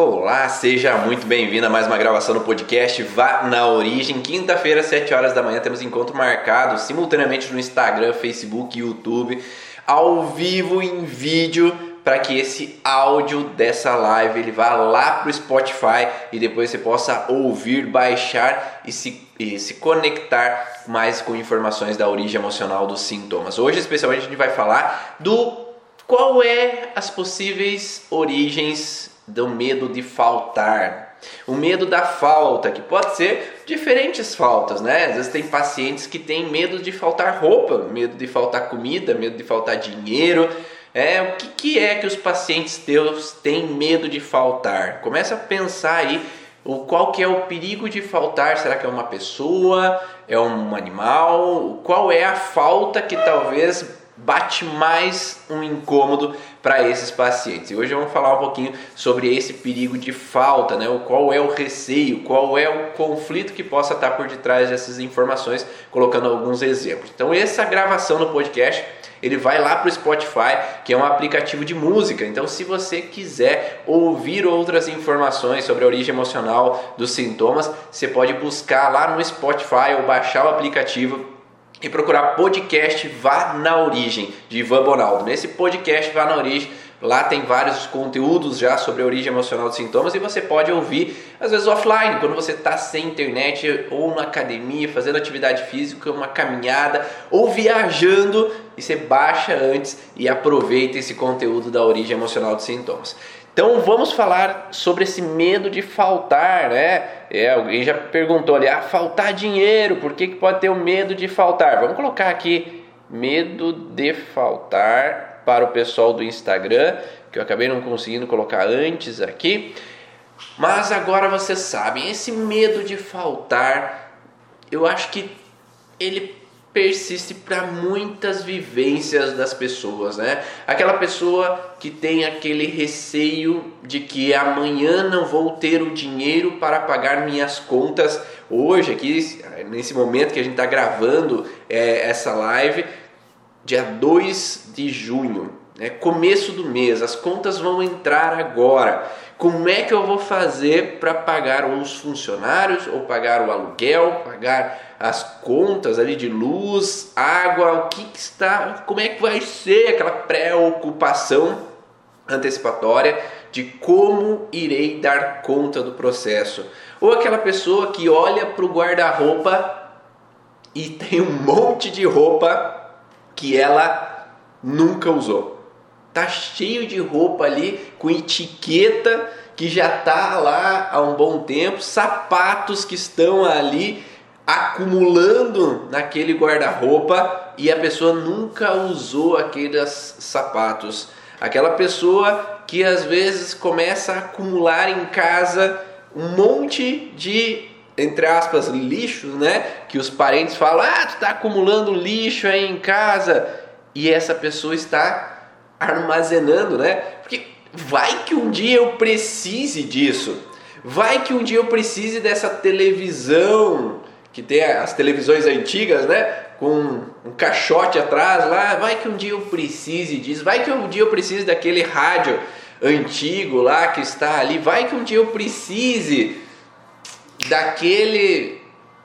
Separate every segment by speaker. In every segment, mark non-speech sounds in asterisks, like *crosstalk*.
Speaker 1: Olá, seja muito bem-vindo a mais uma gravação do podcast Vá na Origem. Quinta-feira, 7 horas da manhã, temos encontro marcado simultaneamente no Instagram, Facebook, YouTube, ao vivo em vídeo, para que esse áudio dessa live ele vá lá para o Spotify e depois você possa ouvir, baixar e se, e se conectar mais com informações da origem emocional dos sintomas. Hoje, especialmente, a gente vai falar do qual é as possíveis origens do medo de faltar? O medo da falta, que pode ser diferentes faltas, né? Às vezes tem pacientes que têm medo de faltar roupa, medo de faltar comida, medo de faltar dinheiro. É, o que, que é que os pacientes teus têm medo de faltar? Começa a pensar aí o qual que é o perigo de faltar? Será que é uma pessoa? É um animal? Qual é a falta que talvez bate mais um incômodo para esses pacientes. E hoje vamos falar um pouquinho sobre esse perigo de falta, né? O qual é o receio, qual é o conflito que possa estar por detrás dessas informações, colocando alguns exemplos. Então essa gravação no podcast ele vai lá para o Spotify, que é um aplicativo de música. Então, se você quiser ouvir outras informações sobre a origem emocional dos sintomas, você pode buscar lá no Spotify ou baixar o aplicativo e procurar podcast Vá na Origem, de Ivan Bonaldo. Nesse podcast Vá na Origem, lá tem vários conteúdos já sobre a origem emocional dos sintomas e você pode ouvir, às vezes offline, quando você está sem internet ou na academia, fazendo atividade física, uma caminhada ou viajando e você baixa antes e aproveita esse conteúdo da origem emocional dos sintomas. Então vamos falar sobre esse medo de faltar, né? É, alguém já perguntou ali, ah, faltar dinheiro, por que, que pode ter o medo de faltar? Vamos colocar aqui medo de faltar para o pessoal do Instagram, que eu acabei não conseguindo colocar antes aqui. Mas agora vocês sabem, esse medo de faltar, eu acho que ele persiste para muitas vivências das pessoas, né? Aquela pessoa que tem aquele receio de que amanhã não vou ter o dinheiro para pagar minhas contas. Hoje, aqui, nesse momento que a gente está gravando é, essa live, dia 2 de junho, né? começo do mês, as contas vão entrar agora. Como é que eu vou fazer para pagar os funcionários ou pagar o aluguel, pagar as contas ali de luz, água, o que, que está, como é que vai ser aquela preocupação antecipatória de como irei dar conta do processo. Ou aquela pessoa que olha para o guarda-roupa e *laughs* tem um monte de roupa que ela nunca usou tá cheio de roupa ali com etiqueta que já tá lá há um bom tempo, sapatos que estão ali acumulando naquele guarda-roupa e a pessoa nunca usou aqueles sapatos. Aquela pessoa que às vezes começa a acumular em casa um monte de entre aspas lixo, né? Que os parentes falam: "Ah, tu tá acumulando lixo aí em casa". E essa pessoa está armazenando, né? Porque vai que um dia eu precise disso. Vai que um dia eu precise dessa televisão, que tem as televisões antigas, né? Com um caixote atrás lá. Vai que um dia eu precise disso. Vai que um dia eu precise daquele rádio antigo lá que está ali. Vai que um dia eu precise daquele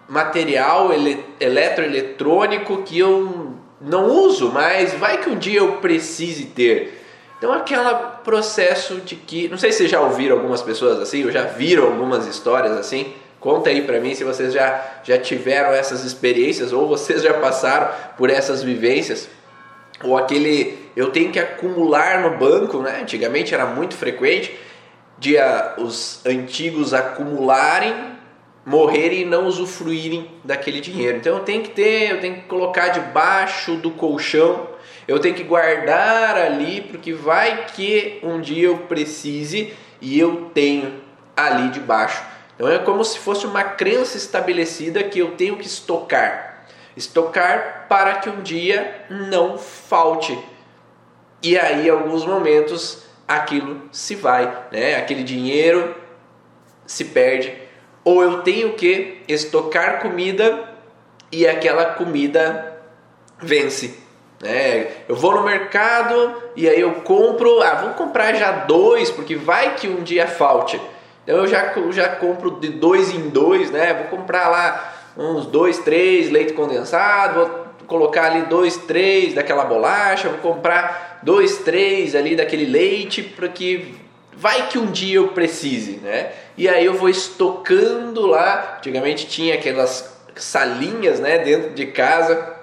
Speaker 1: material ele, eletroeletrônico que eu não uso, mas vai que um dia eu precise ter. Então aquele processo de que, não sei se já ouviram algumas pessoas assim, ou já viram algumas histórias assim. Conta aí para mim se vocês já já tiveram essas experiências ou vocês já passaram por essas vivências. Ou aquele eu tenho que acumular no banco, né? Antigamente era muito frequente de a, os antigos acumularem morrerem e não usufruírem daquele dinheiro. Então eu tenho que ter, eu tenho que colocar debaixo do colchão, eu tenho que guardar ali, porque vai que um dia eu precise e eu tenho ali debaixo. Então é como se fosse uma crença estabelecida que eu tenho que estocar. Estocar para que um dia não falte. E aí, em alguns momentos, aquilo se vai, né? Aquele dinheiro se perde ou eu tenho que estocar comida e aquela comida vence. Né? Eu vou no mercado e aí eu compro, ah, vou comprar já dois, porque vai que um dia falte. Então eu já, já compro de dois em dois, né? Vou comprar lá uns dois, três leite condensado, vou colocar ali dois, três daquela bolacha, vou comprar dois, três ali daquele leite, porque vai que um dia eu precise, né? E aí eu vou estocando lá. Antigamente tinha aquelas salinhas, né, dentro de casa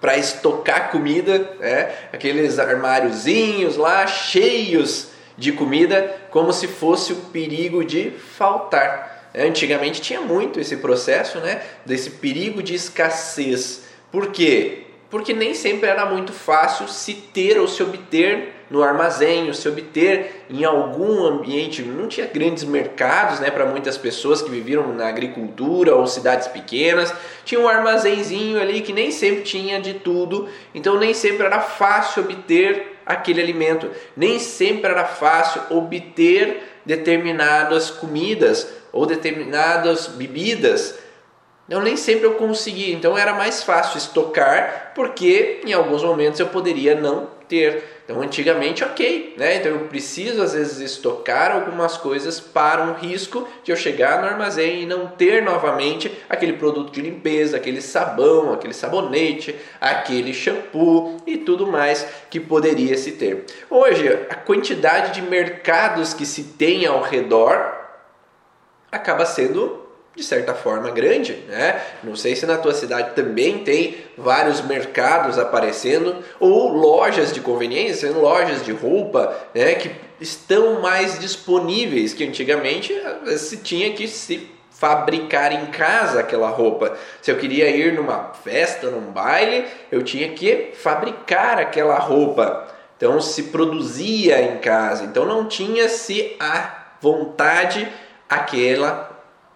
Speaker 1: para estocar comida, né? Aqueles armáriozinhos lá cheios de comida, como se fosse o perigo de faltar. Antigamente tinha muito esse processo, né? Desse perigo de escassez. Por quê? Porque nem sempre era muito fácil se ter ou se obter no armazém, ou se obter em algum ambiente. Não tinha grandes mercados né, para muitas pessoas que viviam na agricultura ou cidades pequenas. Tinha um armazenzinho ali que nem sempre tinha de tudo, então nem sempre era fácil obter aquele alimento. Nem sempre era fácil obter determinadas comidas ou determinadas bebidas então nem sempre eu conseguia, então era mais fácil estocar, porque em alguns momentos eu poderia não ter. Então antigamente, ok, né? Então eu preciso às vezes estocar algumas coisas para um risco de eu chegar no armazém e não ter novamente aquele produto de limpeza, aquele sabão, aquele sabonete, aquele shampoo e tudo mais que poderia se ter. Hoje, a quantidade de mercados que se tem ao redor acaba sendo de certa forma grande, né? Não sei se na tua cidade também tem vários mercados aparecendo ou lojas de conveniência, lojas de roupa, né, que estão mais disponíveis que antigamente se tinha que se fabricar em casa aquela roupa. Se eu queria ir numa festa, num baile, eu tinha que fabricar aquela roupa. Então se produzia em casa. Então não tinha se a vontade aquela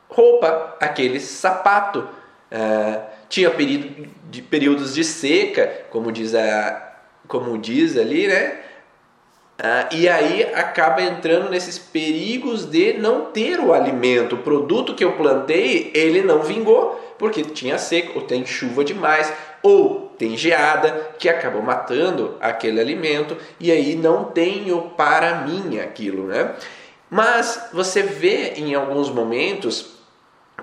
Speaker 1: roupa, aquele sapato. Uh, tinha período de, períodos de seca, como diz, a, como diz ali, né? Uh, e aí acaba entrando nesses perigos de não ter o alimento. O produto que eu plantei, ele não vingou, porque tinha seca, ou tem chuva demais, ou tem geada, que acabou matando aquele alimento, e aí não tenho para mim aquilo, né? Mas você vê em alguns momentos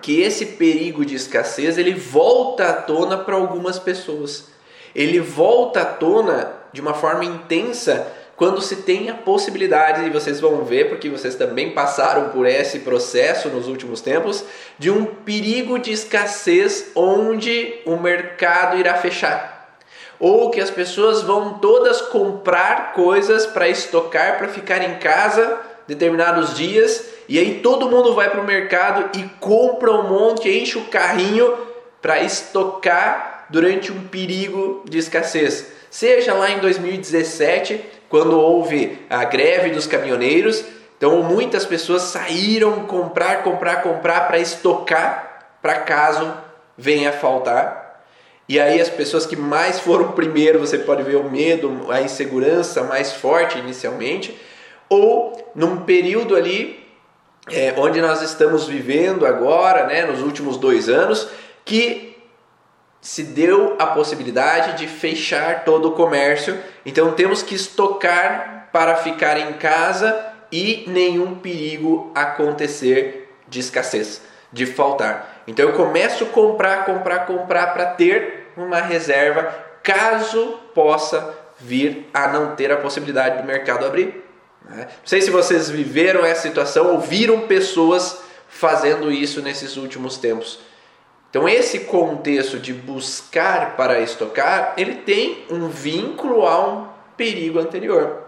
Speaker 1: que esse perigo de escassez ele volta à tona para algumas pessoas. Ele volta à tona de uma forma intensa quando se tem a possibilidade, e vocês vão ver, porque vocês também passaram por esse processo nos últimos tempos, de um perigo de escassez onde o mercado irá fechar. Ou que as pessoas vão todas comprar coisas para estocar, para ficar em casa determinados dias e aí todo mundo vai para o mercado e compra um monte, enche o carrinho para estocar durante um perigo de escassez. Seja lá em 2017, quando houve a greve dos caminhoneiros, então muitas pessoas saíram comprar, comprar, comprar para estocar para caso venha a faltar. E aí as pessoas que mais foram primeiro, você pode ver o medo, a insegurança mais forte inicialmente, ou num período ali é, onde nós estamos vivendo agora, né, nos últimos dois anos, que se deu a possibilidade de fechar todo o comércio. Então temos que estocar para ficar em casa e nenhum perigo acontecer de escassez, de faltar. Então eu começo a comprar, comprar, comprar para ter uma reserva caso possa vir a não ter a possibilidade do mercado abrir. Né? Não sei se vocês viveram essa situação ou viram pessoas fazendo isso nesses últimos tempos. Então esse contexto de buscar para estocar, ele tem um vínculo a um perigo anterior.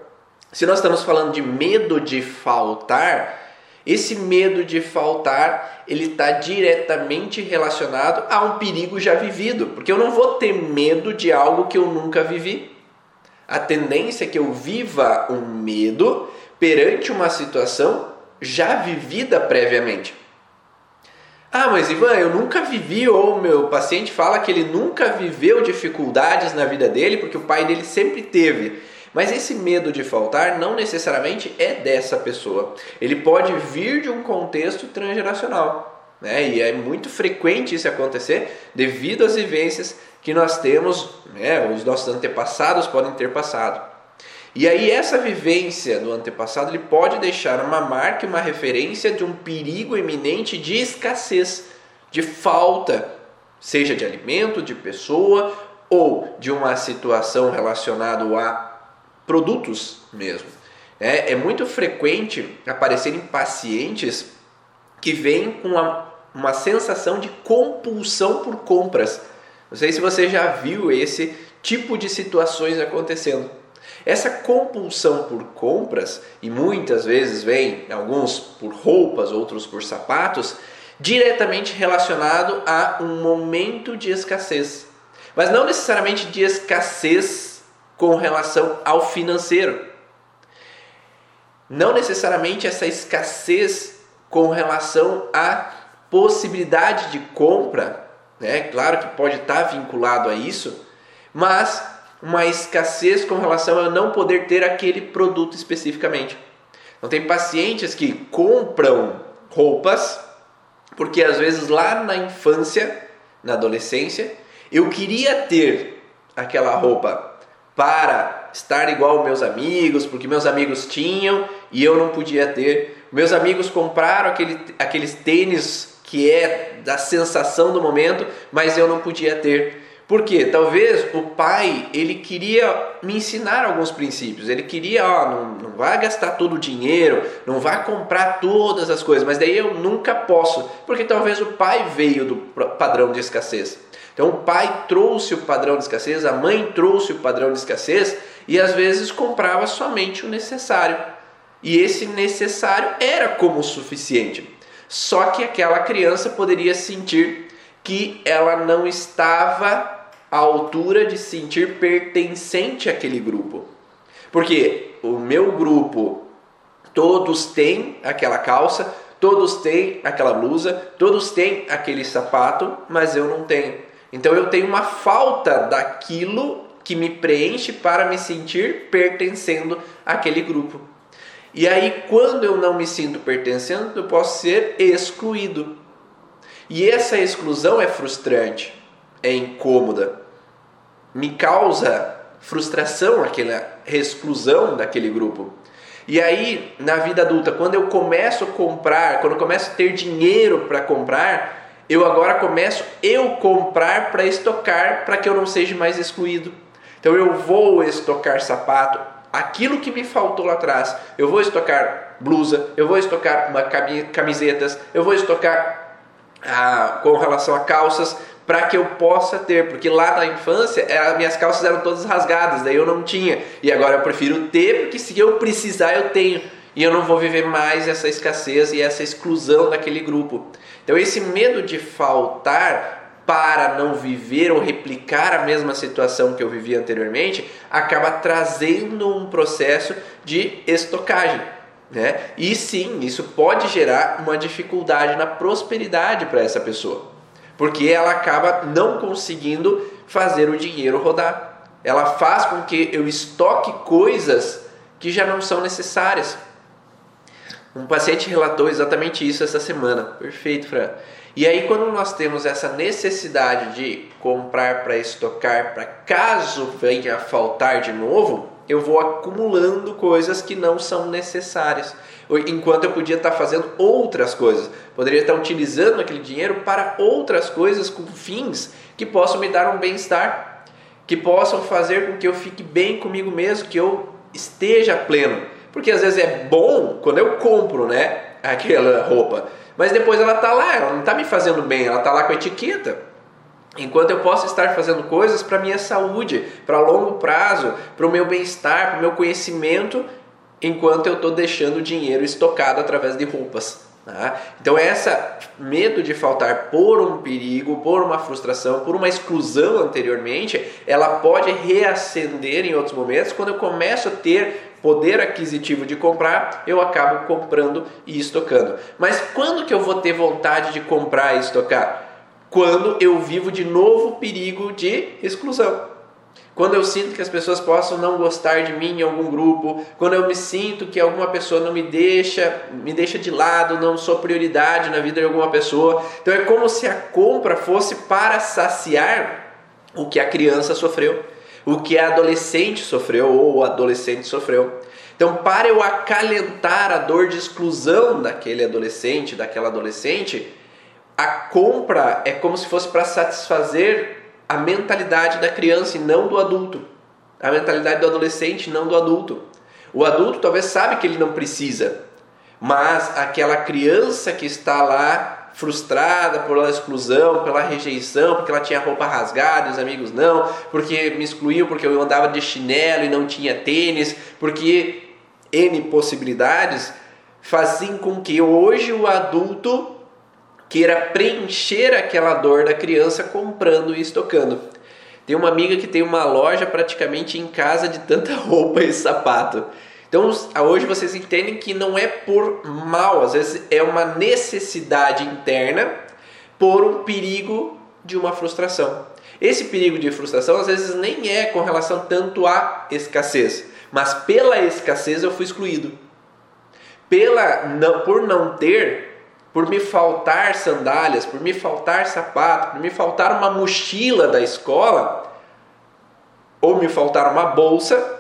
Speaker 1: Se nós estamos falando de medo de faltar, esse medo de faltar, ele está diretamente relacionado a um perigo já vivido, porque eu não vou ter medo de algo que eu nunca vivi. A tendência é que eu viva um medo perante uma situação já vivida previamente. Ah, mas Ivan, eu nunca vivi, ou meu paciente fala que ele nunca viveu dificuldades na vida dele porque o pai dele sempre teve. Mas esse medo de faltar não necessariamente é dessa pessoa. Ele pode vir de um contexto transgeracional. Né? E é muito frequente isso acontecer devido às vivências que nós temos, né, os nossos antepassados podem ter passado. E aí essa vivência do antepassado ele pode deixar uma marca, uma referência de um perigo iminente de escassez, de falta, seja de alimento, de pessoa ou de uma situação relacionada a produtos mesmo. É, é muito frequente aparecerem pacientes que vêm com uma, uma sensação de compulsão por compras. Não sei se você já viu esse tipo de situações acontecendo. Essa compulsão por compras, e muitas vezes vem, alguns por roupas, outros por sapatos, diretamente relacionado a um momento de escassez. Mas não necessariamente de escassez com relação ao financeiro. Não necessariamente essa escassez com relação à possibilidade de compra, né? Claro que pode estar vinculado a isso, mas uma escassez com relação a não poder ter aquele produto especificamente. Então tem pacientes que compram roupas porque às vezes lá na infância, na adolescência, eu queria ter aquela roupa para estar igual meus amigos, porque meus amigos tinham e eu não podia ter. Meus amigos compraram aquele, aqueles tênis que é da sensação do momento, mas eu não podia ter. Por quê? Talvez o pai ele queria me ensinar alguns princípios. Ele queria, ó, não, não vai gastar todo o dinheiro, não vai comprar todas as coisas, mas daí eu nunca posso, porque talvez o pai veio do padrão de escassez. Então o pai trouxe o padrão de escassez, a mãe trouxe o padrão de escassez e às vezes comprava somente o necessário. E esse necessário era como o suficiente. Só que aquela criança poderia sentir que ela não estava à altura de sentir pertencente àquele grupo. Porque o meu grupo, todos têm aquela calça, todos têm aquela blusa, todos têm aquele sapato, mas eu não tenho. Então eu tenho uma falta daquilo que me preenche para me sentir pertencendo àquele grupo. E aí, quando eu não me sinto pertencendo, eu posso ser excluído. E essa exclusão é frustrante, é incômoda, me causa frustração aquela exclusão daquele grupo. E aí, na vida adulta, quando eu começo a comprar, quando eu começo a ter dinheiro para comprar, eu agora começo eu comprar para estocar para que eu não seja mais excluído. Então eu vou estocar sapato, aquilo que me faltou lá atrás. Eu vou estocar blusa, eu vou estocar uma camisetas, eu vou estocar ah, com relação a calças para que eu possa ter, porque lá na infância as minhas calças eram todas rasgadas, daí eu não tinha. E agora eu prefiro ter porque se eu precisar eu tenho e eu não vou viver mais essa escassez e essa exclusão daquele grupo. Então, esse medo de faltar para não viver ou replicar a mesma situação que eu vivia anteriormente acaba trazendo um processo de estocagem. Né? E sim, isso pode gerar uma dificuldade na prosperidade para essa pessoa, porque ela acaba não conseguindo fazer o dinheiro rodar. Ela faz com que eu estoque coisas que já não são necessárias. Um paciente relatou exatamente isso essa semana. Perfeito, Fran. E aí, quando nós temos essa necessidade de comprar para estocar, para caso venha a faltar de novo, eu vou acumulando coisas que não são necessárias. Enquanto eu podia estar fazendo outras coisas, poderia estar utilizando aquele dinheiro para outras coisas com fins que possam me dar um bem-estar, que possam fazer com que eu fique bem comigo mesmo, que eu esteja pleno. Porque às vezes é bom quando eu compro, né, aquela roupa, mas depois ela tá lá, ela não tá me fazendo bem, ela tá lá com a etiqueta. Enquanto eu posso estar fazendo coisas para minha saúde, para longo prazo, para o meu bem-estar, para o meu conhecimento, enquanto eu estou deixando o dinheiro estocado através de roupas. Tá? Então essa medo de faltar por um perigo, por uma frustração, por uma exclusão anteriormente, ela pode reacender em outros momentos quando eu começo a ter poder aquisitivo de comprar, eu acabo comprando e estocando. Mas quando que eu vou ter vontade de comprar e estocar? Quando eu vivo de novo perigo de exclusão. Quando eu sinto que as pessoas possam não gostar de mim em algum grupo, quando eu me sinto que alguma pessoa não me deixa, me deixa de lado, não sou prioridade na vida de alguma pessoa. Então é como se a compra fosse para saciar o que a criança sofreu, o que a adolescente sofreu ou o adolescente sofreu. Então, para eu acalentar a dor de exclusão daquele adolescente, daquela adolescente, a compra é como se fosse para satisfazer a mentalidade da criança e não do adulto. A mentalidade do adolescente, não do adulto. O adulto talvez sabe que ele não precisa, mas aquela criança que está lá frustrada pela exclusão, pela rejeição, porque ela tinha roupa rasgada e os amigos não, porque me excluíam porque eu andava de chinelo e não tinha tênis, porque N possibilidades fazem com que hoje o adulto queira preencher aquela dor da criança comprando e estocando. Tem uma amiga que tem uma loja praticamente em casa de tanta *laughs* roupa e sapato. Então hoje vocês entendem que não é por mal, às vezes é uma necessidade interna por um perigo de uma frustração. Esse perigo de frustração às vezes nem é com relação tanto à escassez, mas pela escassez eu fui excluído. Pela não, por não ter, por me faltar sandálias, por me faltar sapato, por me faltar uma mochila da escola, ou me faltar uma bolsa,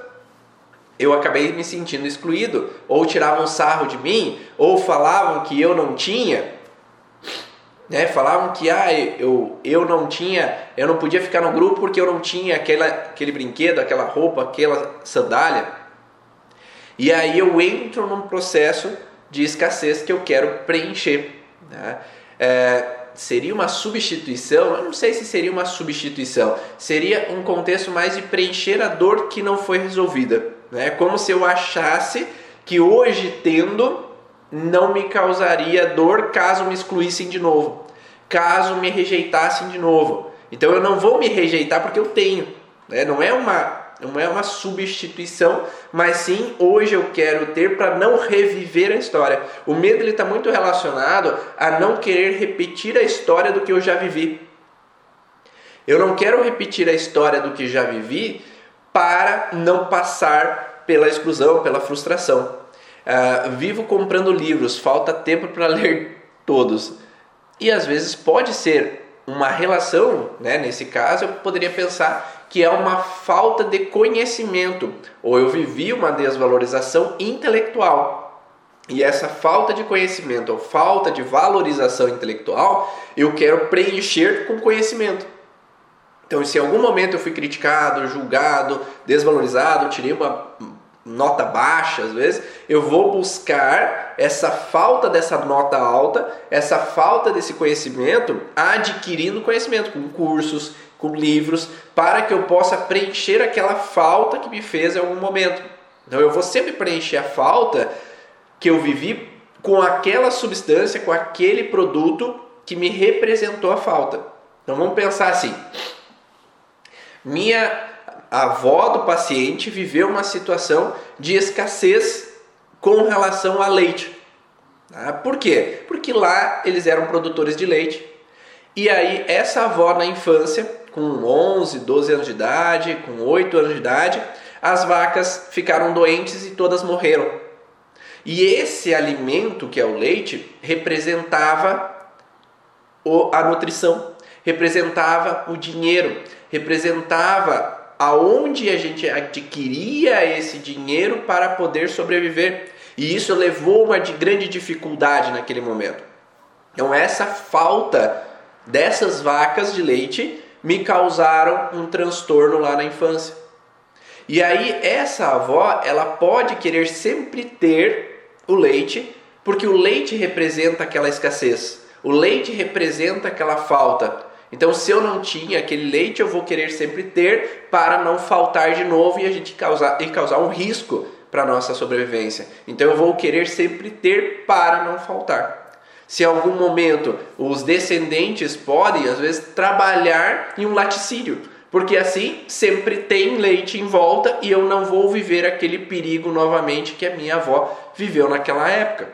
Speaker 1: eu acabei me sentindo excluído, ou tiravam sarro de mim, ou falavam que eu não tinha, né? Falavam que ah, eu, eu não tinha, eu não podia ficar no grupo porque eu não tinha aquela, aquele brinquedo, aquela roupa, aquela sandália. E aí eu entro num processo de escassez que eu quero preencher. Né? É, seria uma substituição? Eu não sei se seria uma substituição. Seria um contexto mais de preencher a dor que não foi resolvida. É como se eu achasse que hoje tendo não me causaria dor caso me excluíssem de novo, caso me rejeitassem de novo. Então eu não vou me rejeitar porque eu tenho. Né? Não é uma não é uma substituição, mas sim hoje eu quero ter para não reviver a história. O medo ele está muito relacionado a não querer repetir a história do que eu já vivi. Eu não quero repetir a história do que já vivi para não passar pela exclusão, pela frustração. Uh, vivo comprando livros, falta tempo para ler todos. E às vezes pode ser uma relação, né? nesse caso eu poderia pensar que é uma falta de conhecimento, ou eu vivi uma desvalorização intelectual. E essa falta de conhecimento ou falta de valorização intelectual, eu quero preencher com conhecimento. Então, se em algum momento eu fui criticado, julgado, desvalorizado, tirei uma nota baixa às vezes, eu vou buscar essa falta dessa nota alta, essa falta desse conhecimento, adquirindo conhecimento com cursos, com livros, para que eu possa preencher aquela falta que me fez em algum momento. Então eu vou sempre preencher a falta que eu vivi com aquela substância, com aquele produto que me representou a falta. Então vamos pensar assim: minha avó do paciente viveu uma situação de escassez com relação a leite. Tá? Por quê? Porque lá eles eram produtores de leite. E aí, essa avó na infância, com 11, 12 anos de idade, com 8 anos de idade, as vacas ficaram doentes e todas morreram. E esse alimento, que é o leite, representava a nutrição, representava o dinheiro, representava aonde a gente adquiria esse dinheiro para poder sobreviver. E isso levou uma de grande dificuldade naquele momento. Então essa falta dessas vacas de leite me causaram um transtorno lá na infância. E aí essa avó, ela pode querer sempre ter o leite, porque o leite representa aquela escassez. O leite representa aquela falta. Então, se eu não tinha aquele leite, eu vou querer sempre ter para não faltar de novo e a gente causar, e causar um risco para a nossa sobrevivência. Então, eu vou querer sempre ter para não faltar. Se em algum momento os descendentes podem, às vezes, trabalhar em um laticídio, porque assim sempre tem leite em volta e eu não vou viver aquele perigo novamente que a minha avó viveu naquela época.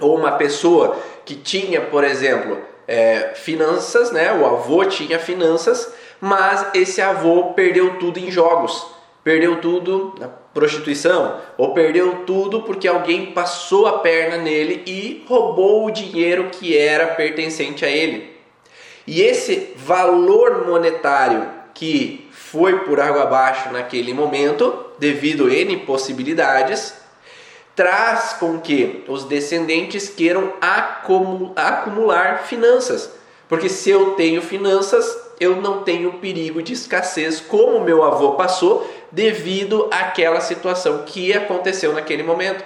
Speaker 1: Ou uma pessoa que tinha, por exemplo, é, finanças, né? O avô tinha finanças, mas esse avô perdeu tudo em jogos, perdeu tudo na prostituição, ou perdeu tudo porque alguém passou a perna nele e roubou o dinheiro que era pertencente a ele. E esse valor monetário que foi por água abaixo naquele momento, devido a N possibilidades, traz com que os descendentes queiram acumular finanças. Porque se eu tenho finanças, eu não tenho perigo de escassez, como meu avô passou, devido àquela situação que aconteceu naquele momento.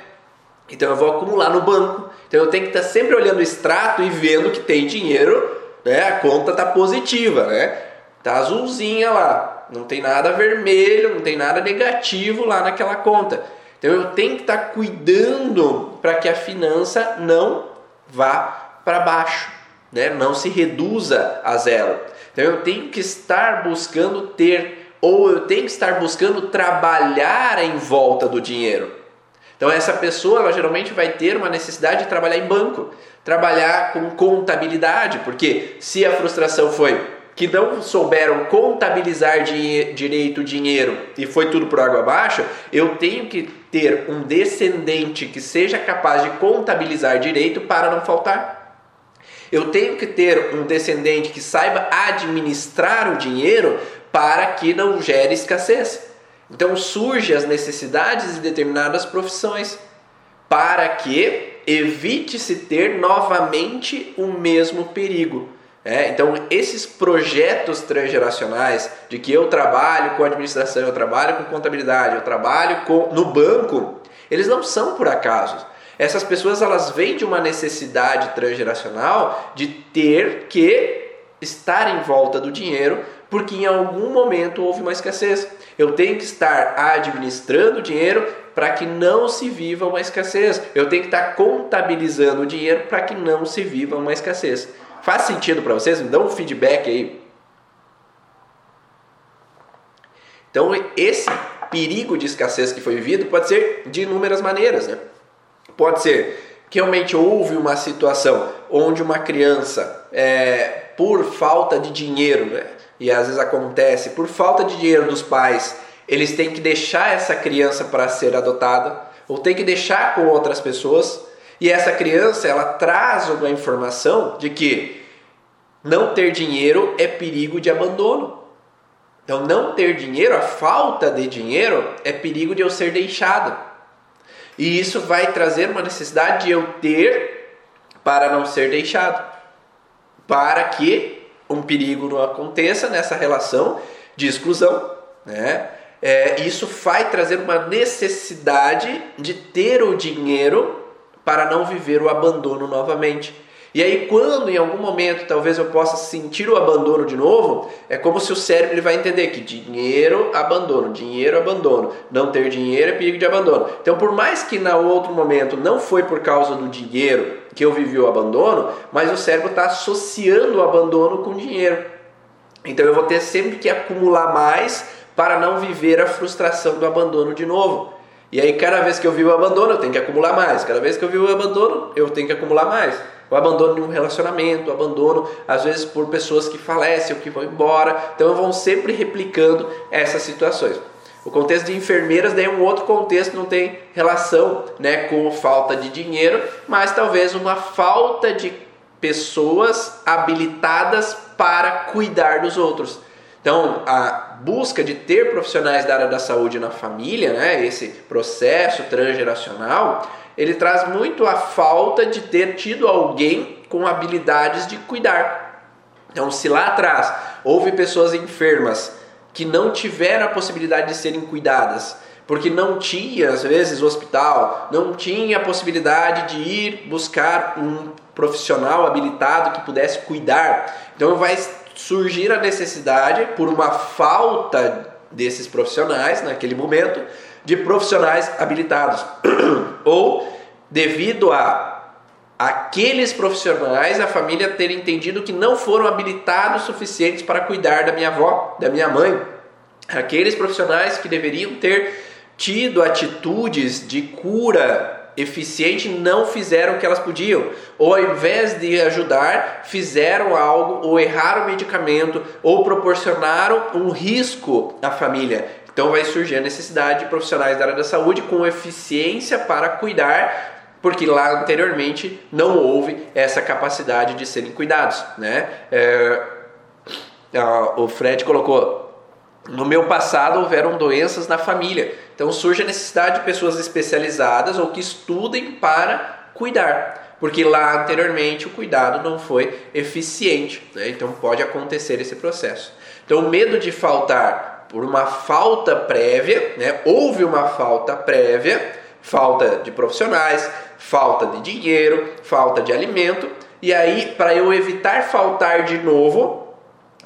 Speaker 1: Então eu vou acumular no banco. Então eu tenho que estar sempre olhando o extrato e vendo que tem dinheiro, né? A conta tá positiva, né? Tá azulzinha lá, não tem nada vermelho, não tem nada negativo lá naquela conta. Então eu tenho que estar cuidando para que a finança não vá para baixo, né? Não se reduza a zero. Então eu tenho que estar buscando ter ou eu tenho que estar buscando trabalhar em volta do dinheiro. Então essa pessoa ela geralmente vai ter uma necessidade de trabalhar em banco, trabalhar com contabilidade, porque se a frustração foi que não souberam contabilizar direito o dinheiro e foi tudo por água abaixo, eu tenho que ter um descendente que seja capaz de contabilizar direito para não faltar. Eu tenho que ter um descendente que saiba administrar o dinheiro para que não gere escassez. Então surgem as necessidades de determinadas profissões para que evite-se ter novamente o mesmo perigo. É, então, esses projetos transgeracionais de que eu trabalho com administração, eu trabalho com contabilidade, eu trabalho com, no banco, eles não são por acaso. Essas pessoas elas vêm de uma necessidade transgeracional de ter que estar em volta do dinheiro porque em algum momento houve uma escassez. Eu tenho que estar administrando o dinheiro para que não se viva uma escassez. Eu tenho que estar contabilizando o dinheiro para que não se viva uma escassez. Faz sentido para vocês? Me dão um feedback aí. Então, esse perigo de escassez que foi vivido pode ser de inúmeras maneiras. Né? Pode ser que realmente houve uma situação onde uma criança, é, por falta de dinheiro, né? e às vezes acontece, por falta de dinheiro dos pais, eles têm que deixar essa criança para ser adotada, ou tem que deixar com outras pessoas, e essa criança ela traz uma informação de que não ter dinheiro é perigo de abandono. Então, não ter dinheiro, a falta de dinheiro, é perigo de eu ser deixado. E isso vai trazer uma necessidade de eu ter para não ser deixado, para que um perigo não aconteça nessa relação de exclusão, né? É, isso vai trazer uma necessidade de ter o dinheiro para não viver o abandono novamente. E aí, quando em algum momento talvez eu possa sentir o abandono de novo, é como se o cérebro ele vai entender que dinheiro, abandono, dinheiro, abandono. Não ter dinheiro é perigo de abandono. Então, por mais que na outro momento não foi por causa do dinheiro que eu vivi o abandono, mas o cérebro está associando o abandono com dinheiro. Então, eu vou ter sempre que acumular mais para não viver a frustração do abandono de novo. E aí, cada vez que eu vivo o abandono, eu tenho que acumular mais. Cada vez que eu vivo o abandono, eu tenho que acumular mais o abandono de um relacionamento, o abandono às vezes por pessoas que falecem ou que vão embora. Então vão sempre replicando essas situações. O contexto de enfermeiras daí é um outro contexto, não tem relação né, com falta de dinheiro, mas talvez uma falta de pessoas habilitadas para cuidar dos outros. Então, a busca de ter profissionais da área da saúde na família, né, esse processo transgeracional, ele traz muito a falta de ter tido alguém com habilidades de cuidar. Então, se lá atrás houve pessoas enfermas que não tiveram a possibilidade de serem cuidadas, porque não tinha, às vezes, o hospital, não tinha a possibilidade de ir buscar um profissional habilitado que pudesse cuidar. Então vai surgir a necessidade, por uma falta desses profissionais naquele momento, de profissionais habilitados. *clears throat* Ou devido a aqueles profissionais, a família ter entendido que não foram habilitados suficientes para cuidar da minha avó, da minha mãe. Aqueles profissionais que deveriam ter tido atitudes de cura eficiente não fizeram o que elas podiam, ou ao invés de ajudar, fizeram algo, ou erraram o medicamento, ou proporcionaram um risco à família. Então vai surgir a necessidade de profissionais da área da saúde com eficiência para cuidar, porque lá anteriormente não houve essa capacidade de serem cuidados, né? É, o Fred colocou no meu passado houveram doenças na família. Então surge a necessidade de pessoas especializadas ou que estudem para cuidar. Porque lá anteriormente o cuidado não foi eficiente. Né? Então pode acontecer esse processo. Então o medo de faltar por uma falta prévia, né? houve uma falta prévia, falta de profissionais, falta de dinheiro, falta de alimento, e aí para eu evitar faltar de novo,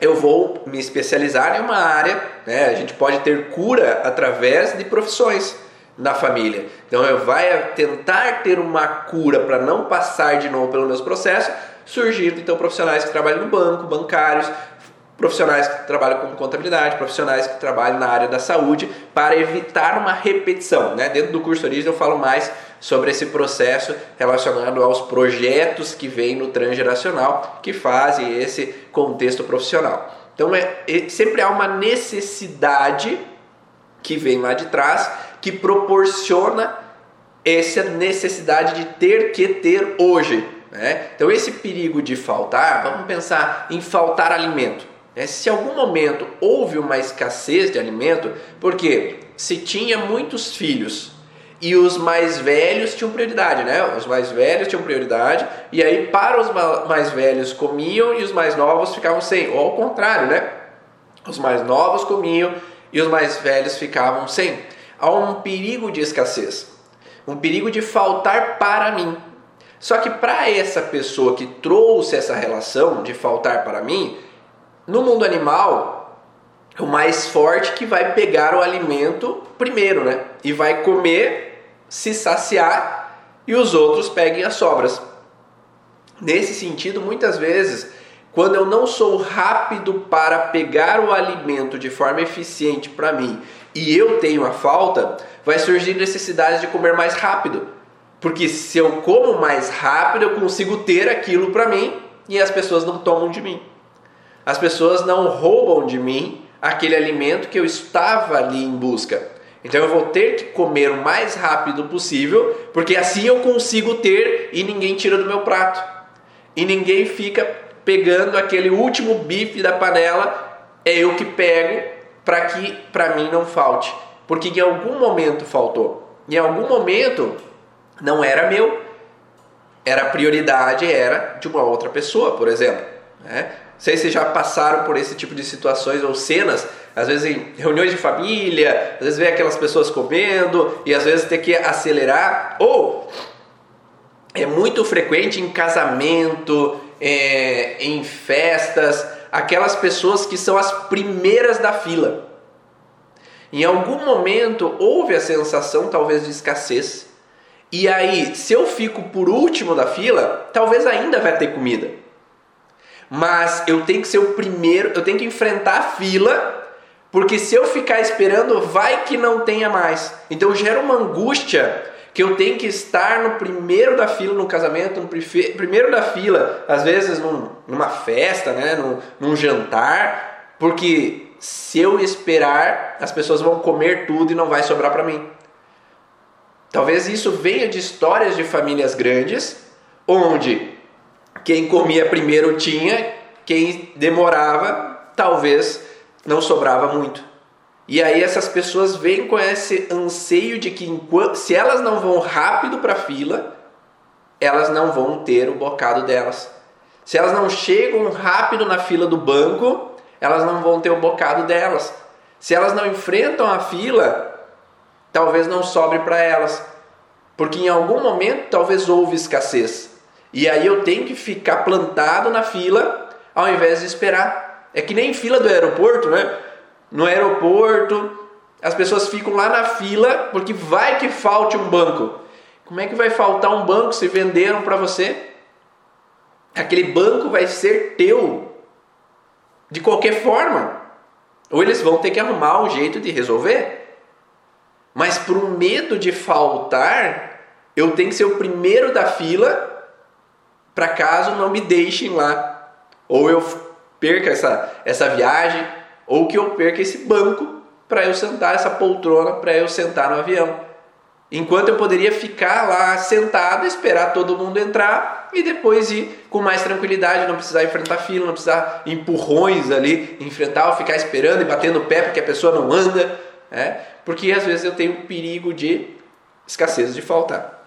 Speaker 1: eu vou me especializar em uma área, né? A gente pode ter cura através de profissões na família. Então eu vai tentar ter uma cura para não passar de novo pelos meus processos, surgindo então profissionais que trabalham no banco, bancários, profissionais que trabalham com contabilidade, profissionais que trabalham na área da saúde, para evitar uma repetição. Né? Dentro do curso Origem eu falo mais sobre esse processo relacionado aos projetos que vêm no transgeracional, que fazem esse contexto profissional. Então é, é, sempre há uma necessidade que vem lá de trás que proporciona essa necessidade de ter que ter hoje. Né? Então esse perigo de faltar, vamos pensar em faltar alimento. Né? Se em algum momento houve uma escassez de alimento, porque se tinha muitos filhos e os mais velhos tinham prioridade, né? Os mais velhos tinham prioridade e aí para os mais velhos comiam e os mais novos ficavam sem, ou ao contrário, né? Os mais novos comiam e os mais velhos ficavam sem. Há um perigo de escassez, um perigo de faltar para mim. Só que para essa pessoa que trouxe essa relação de faltar para mim, no mundo animal, o mais forte que vai pegar o alimento primeiro, né? E vai comer se saciar e os outros peguem as sobras. Nesse sentido, muitas vezes, quando eu não sou rápido para pegar o alimento de forma eficiente para mim e eu tenho a falta, vai surgir necessidade de comer mais rápido. Porque se eu como mais rápido, eu consigo ter aquilo para mim e as pessoas não tomam de mim. As pessoas não roubam de mim aquele alimento que eu estava ali em busca. Então eu vou ter que comer o mais rápido possível, porque assim eu consigo ter e ninguém tira do meu prato. E ninguém fica pegando aquele último bife da panela, é eu que pego para que para mim não falte, porque em algum momento faltou. Em algum momento não era meu, era prioridade era de uma outra pessoa, por exemplo. Né? Sei se já passaram por esse tipo de situações ou cenas às vezes em reuniões de família, às vezes vê aquelas pessoas comendo e às vezes tem que acelerar. Ou é muito frequente em casamento, é, em festas, aquelas pessoas que são as primeiras da fila. Em algum momento houve a sensação talvez de escassez. E aí, se eu fico por último da fila, talvez ainda vai ter comida. Mas eu tenho que ser o primeiro, eu tenho que enfrentar a fila porque se eu ficar esperando, vai que não tenha mais. Então gera uma angústia que eu tenho que estar no primeiro da fila no casamento, no primeiro da fila, às vezes num, numa festa, né, num, num jantar, porque se eu esperar, as pessoas vão comer tudo e não vai sobrar para mim. Talvez isso venha de histórias de famílias grandes, onde quem comia primeiro tinha, quem demorava talvez não sobrava muito. E aí essas pessoas vêm com esse anseio de que se elas não vão rápido para a fila, elas não vão ter o bocado delas. Se elas não chegam rápido na fila do banco, elas não vão ter o bocado delas. Se elas não enfrentam a fila, talvez não sobre para elas. Porque em algum momento talvez houve escassez. E aí eu tenho que ficar plantado na fila ao invés de esperar. É que nem fila do aeroporto, né? No aeroporto, as pessoas ficam lá na fila porque vai que falte um banco. Como é que vai faltar um banco se venderam para você? Aquele banco vai ser teu de qualquer forma. Ou eles vão ter que arrumar um jeito de resolver. Mas por medo de faltar, eu tenho que ser o primeiro da fila para caso não me deixem lá. Ou eu perca essa, essa viagem ou que eu perca esse banco para eu sentar, essa poltrona para eu sentar no avião. Enquanto eu poderia ficar lá sentado, esperar todo mundo entrar e depois ir com mais tranquilidade, não precisar enfrentar fila, não precisar empurrões ali, enfrentar ou ficar esperando e batendo o pé porque a pessoa não anda, né? porque às vezes eu tenho perigo de escassez de faltar.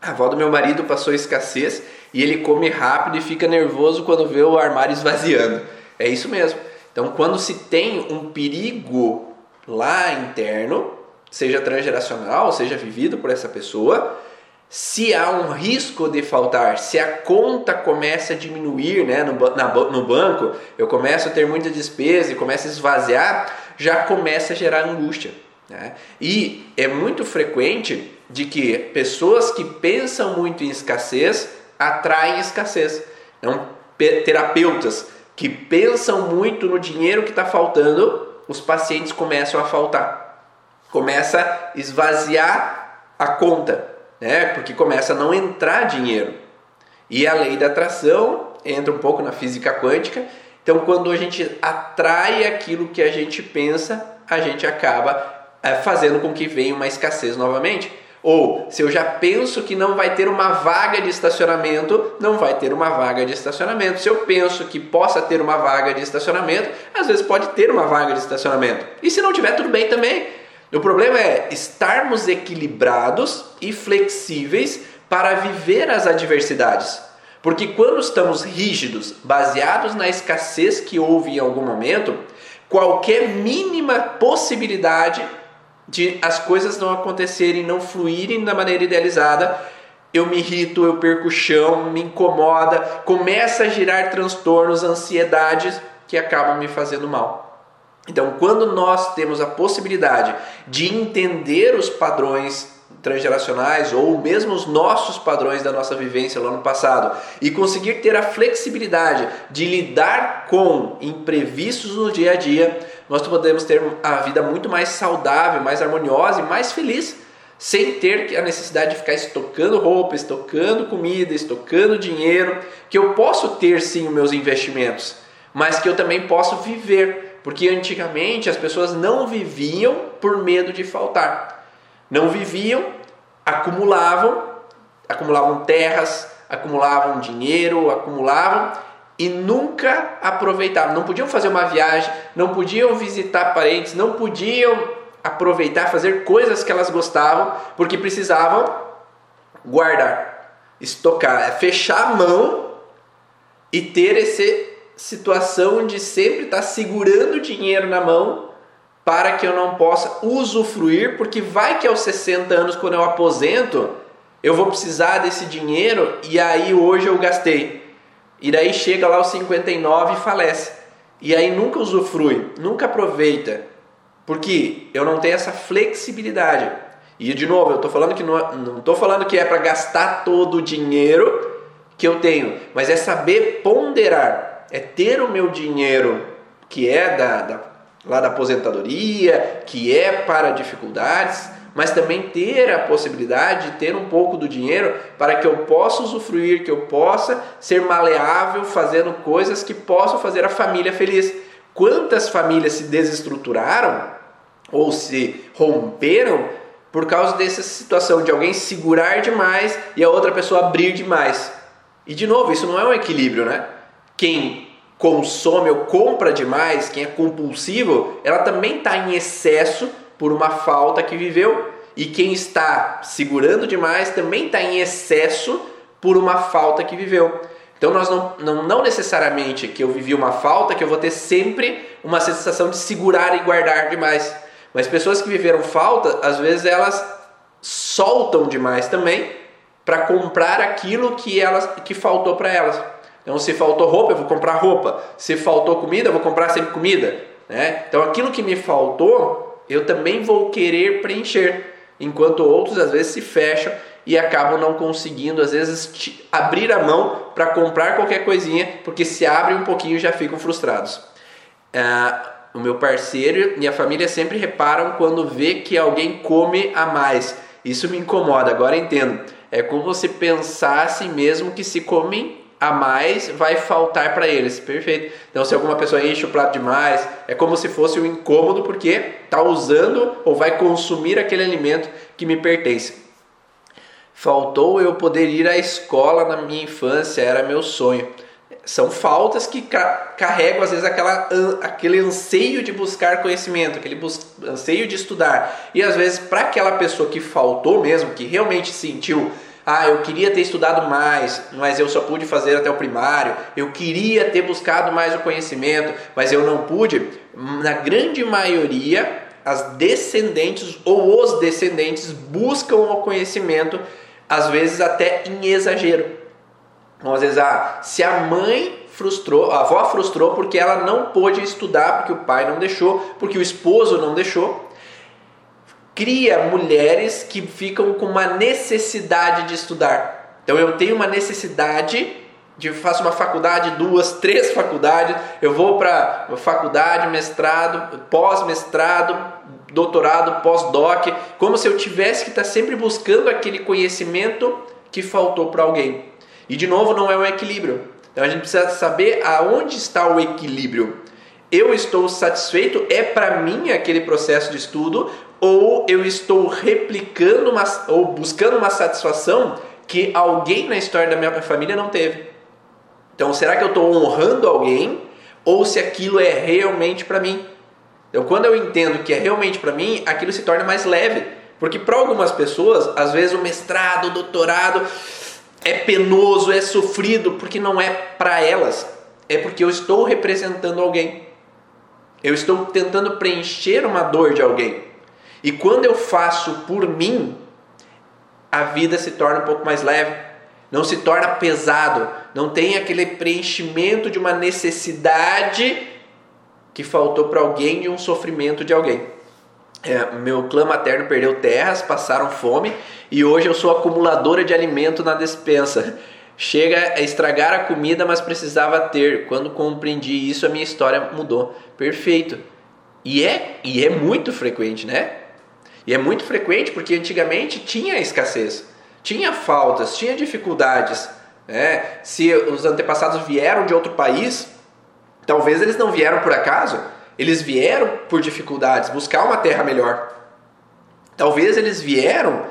Speaker 1: A avó do meu marido passou escassez e ele come rápido e fica nervoso quando vê o armário esvaziando. É isso mesmo. Então, quando se tem um perigo lá interno, seja transgeracional, seja vivido por essa pessoa, se há um risco de faltar, se a conta começa a diminuir né, no, na, no banco, eu começo a ter muita despesa e começa a esvaziar, já começa a gerar angústia. Né? E é muito frequente de que pessoas que pensam muito em escassez atraem escassez. Então, terapeutas que pensam muito no dinheiro que está faltando, os pacientes começam a faltar começa a esvaziar a conta, né? Porque começa a não entrar dinheiro. E a lei da atração entra um pouco na física quântica. Então, quando a gente atrai aquilo que a gente pensa, a gente acaba é, fazendo com que venha uma escassez novamente. Ou se eu já penso que não vai ter uma vaga de estacionamento, não vai ter uma vaga de estacionamento. Se eu penso que possa ter uma vaga de estacionamento, às vezes pode ter uma vaga de estacionamento. E se não tiver, tudo bem também. O problema é estarmos equilibrados e flexíveis para viver as adversidades. Porque quando estamos rígidos, baseados na escassez que houve em algum momento, qualquer mínima possibilidade de as coisas não acontecerem, não fluírem da maneira idealizada, eu me irrito, eu perco o chão, me incomoda, começa a girar transtornos, ansiedades que acabam me fazendo mal. Então, quando nós temos a possibilidade de entender os padrões transgeracionais ou mesmo os nossos padrões da nossa vivência lá no passado e conseguir ter a flexibilidade de lidar com imprevistos no dia a dia, nós podemos ter a vida muito mais saudável, mais harmoniosa e mais feliz, sem ter a necessidade de ficar estocando roupa, estocando comida, estocando dinheiro, que eu posso ter sim os meus investimentos, mas que eu também posso viver porque antigamente as pessoas não viviam por medo de faltar. Não viviam, acumulavam, acumulavam terras, acumulavam dinheiro, acumulavam e nunca aproveitavam. Não podiam fazer uma viagem, não podiam visitar parentes, não podiam aproveitar, fazer coisas que elas gostavam, porque precisavam guardar, estocar, fechar a mão e ter esse situação de sempre estar tá segurando dinheiro na mão para que eu não possa usufruir, porque vai que aos 60 anos, quando eu aposento, eu vou precisar desse dinheiro e aí hoje eu gastei. E daí chega lá aos 59 e falece. E aí nunca usufrui, nunca aproveita, porque eu não tenho essa flexibilidade. E de novo, eu estou falando que não estou falando que é para gastar todo o dinheiro que eu tenho, mas é saber ponderar é ter o meu dinheiro que é da, da, lá da aposentadoria, que é para dificuldades, mas também ter a possibilidade de ter um pouco do dinheiro para que eu possa usufruir, que eu possa ser maleável fazendo coisas que possam fazer a família feliz. Quantas famílias se desestruturaram ou se romperam por causa dessa situação de alguém segurar demais e a outra pessoa abrir demais? E de novo, isso não é um equilíbrio, né? quem consome ou compra demais, quem é compulsivo, ela também está em excesso por uma falta que viveu. E quem está segurando demais também está em excesso por uma falta que viveu. Então nós não, não, não necessariamente que eu vivi uma falta que eu vou ter sempre uma sensação de segurar e guardar demais. Mas pessoas que viveram falta, às vezes elas soltam demais também para comprar aquilo que elas que faltou para elas. Então, se faltou roupa, eu vou comprar roupa. Se faltou comida, eu vou comprar sempre comida. Né? Então, aquilo que me faltou, eu também vou querer preencher. Enquanto outros, às vezes, se fecham e acabam não conseguindo, às vezes, abrir a mão para comprar qualquer coisinha, porque se abrem um pouquinho já ficam frustrados. Ah, o meu parceiro e a família sempre reparam quando vê que alguém come a mais. Isso me incomoda, agora entendo. É como se pensasse mesmo que se comem a mais vai faltar para eles. Perfeito. Então, se alguma pessoa enche o prato demais, é como se fosse um incômodo porque está usando ou vai consumir aquele alimento que me pertence. Faltou eu poder ir à escola na minha infância, era meu sonho. São faltas que carregam às vezes aquela, aquele anseio de buscar conhecimento, aquele anseio de estudar. E às vezes, para aquela pessoa que faltou mesmo, que realmente sentiu ah, eu queria ter estudado mais, mas eu só pude fazer até o primário. Eu queria ter buscado mais o conhecimento, mas eu não pude. Na grande maioria, as descendentes ou os descendentes buscam o conhecimento, às vezes até em exagero. Então, às vezes, ah, se a mãe frustrou, a avó frustrou porque ela não pôde estudar, porque o pai não deixou, porque o esposo não deixou, cria mulheres que ficam com uma necessidade de estudar. Então eu tenho uma necessidade de faço uma faculdade, duas, *laughs* três faculdades, eu vou para faculdade, mestrado, pós-mestrado, doutorado, pós-doc, como se eu tivesse que estar tá sempre buscando aquele conhecimento que faltou para alguém. E de novo, não é um equilíbrio. Então a gente precisa saber aonde está o equilíbrio. Eu estou satisfeito? É para mim aquele processo de estudo ou eu estou replicando uma, ou buscando uma satisfação que alguém na história da minha família não teve. Então, será que eu estou honrando alguém ou se aquilo é realmente para mim? Então, quando eu entendo que é realmente para mim, aquilo se torna mais leve. Porque para algumas pessoas, às vezes o mestrado, o doutorado é penoso, é sofrido, porque não é para elas. É porque eu estou representando alguém. Eu estou tentando preencher uma dor de alguém. E quando eu faço por mim, a vida se torna um pouco mais leve, não se torna pesado, não tem aquele preenchimento de uma necessidade que faltou para alguém e um sofrimento de alguém. É, meu clã materno perdeu terras, passaram fome e hoje eu sou acumuladora de alimento na despensa. Chega a estragar a comida, mas precisava ter. Quando compreendi isso, a minha história mudou. Perfeito. E é, e é muito frequente, né? E é muito frequente porque antigamente tinha escassez, tinha faltas, tinha dificuldades. Né? Se os antepassados vieram de outro país, talvez eles não vieram por acaso, eles vieram por dificuldades, buscar uma terra melhor. Talvez eles vieram